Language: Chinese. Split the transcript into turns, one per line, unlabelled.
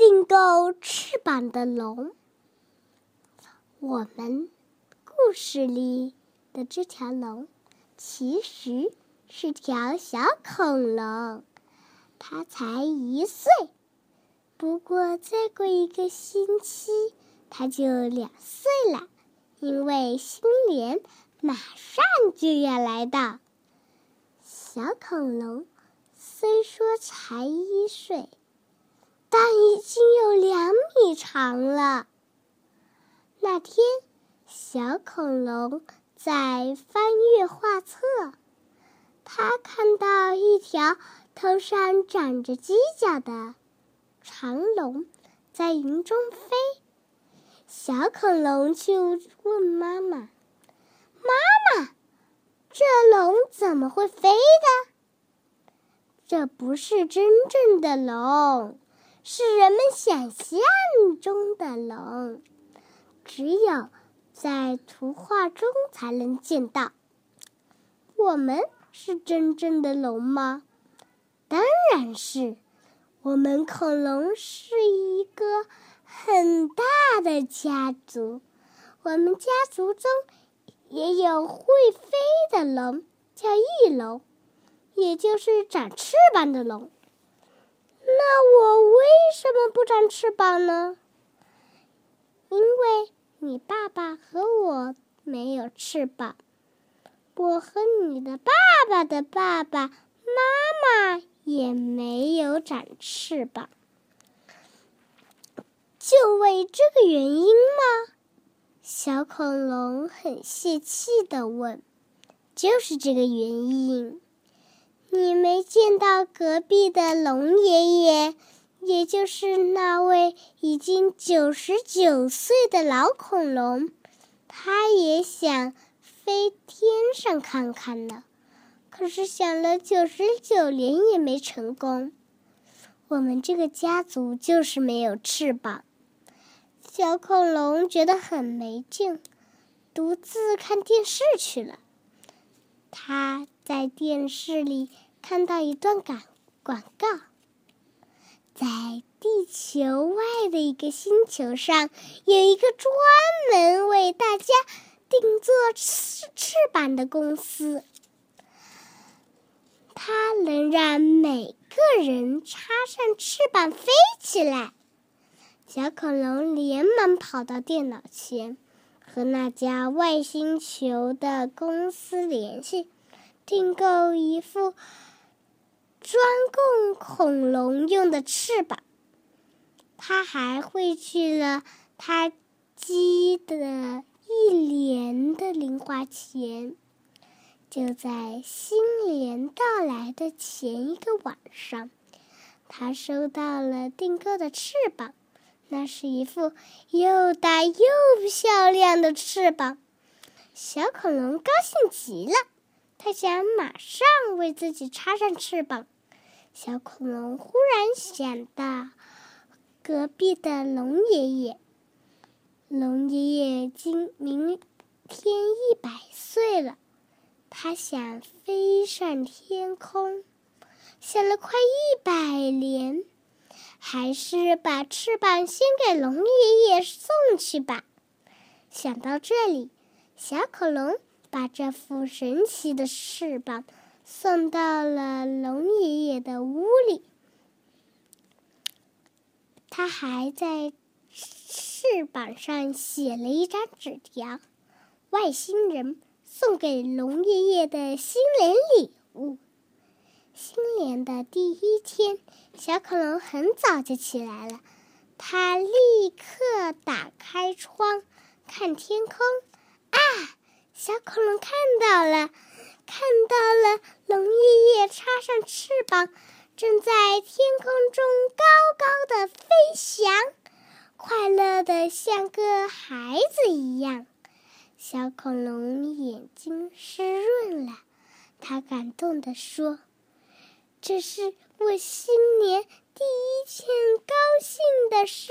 订购翅膀的龙。我们故事里的这条龙，其实是条小恐龙，它才一岁。不过再过一个星期，它就两岁了，因为新年马上就要来到。小恐龙虽说才一岁。但已经有两米长了。那天，小恐龙在翻阅画册，他看到一条头上长着犄角的长龙在云中飞。小恐龙就问妈妈：“妈妈，这龙怎么会飞的？这不是真正的龙。”是人们想象中的龙，只有在图画中才能见到。我们是真正的龙吗？当然是。我们恐龙是一个很大的家族，我们家族中也有会飞的龙，叫翼龙，也就是长翅膀的龙。那我为什么不长翅膀呢？因为你爸爸和我没有翅膀，我和你的爸爸的爸爸妈妈也没有长翅膀。就为这个原因吗？小恐龙很泄气的问：“就是这个原因。”你没见到隔壁的龙爷爷，也就是那位已经九十九岁的老恐龙，他也想飞天上看看呢，可是想了九十九年也没成功。我们这个家族就是没有翅膀。小恐龙觉得很没劲，独自看电视去了。他。在电视里看到一段广广告，在地球外的一个星球上，有一个专门为大家定做翅翅膀的公司，它能让每个人插上翅膀飞起来。小恐龙连忙跑到电脑前，和那家外星球的公司联系。订购一副专供恐龙用的翅膀，他还汇去了他积的一年的零花钱。就在新年到来的前一个晚上，他收到了订购的翅膀，那是一副又大又漂亮的翅膀。小恐龙高兴极了。他想马上为自己插上翅膀。小恐龙忽然想到隔壁的龙爷爷。龙爷爷今明天一百岁了，他想飞上天空，想了快一百年，还是把翅膀先给龙爷爷送去吧。想到这里，小恐龙。把这副神奇的翅膀送到了龙爷爷的屋里，他还在翅膀上写了一张纸条：“外星人送给龙爷爷的新年礼物。”新年的第一天，小恐龙很早就起来了，他立刻打开窗看天空，啊！小恐龙看到了，看到了龙爷爷插上翅膀，正在天空中高高的飞翔，快乐的像个孩子一样。小恐龙眼睛湿润了，他感动地说：“这是我新年第一件高兴的事。”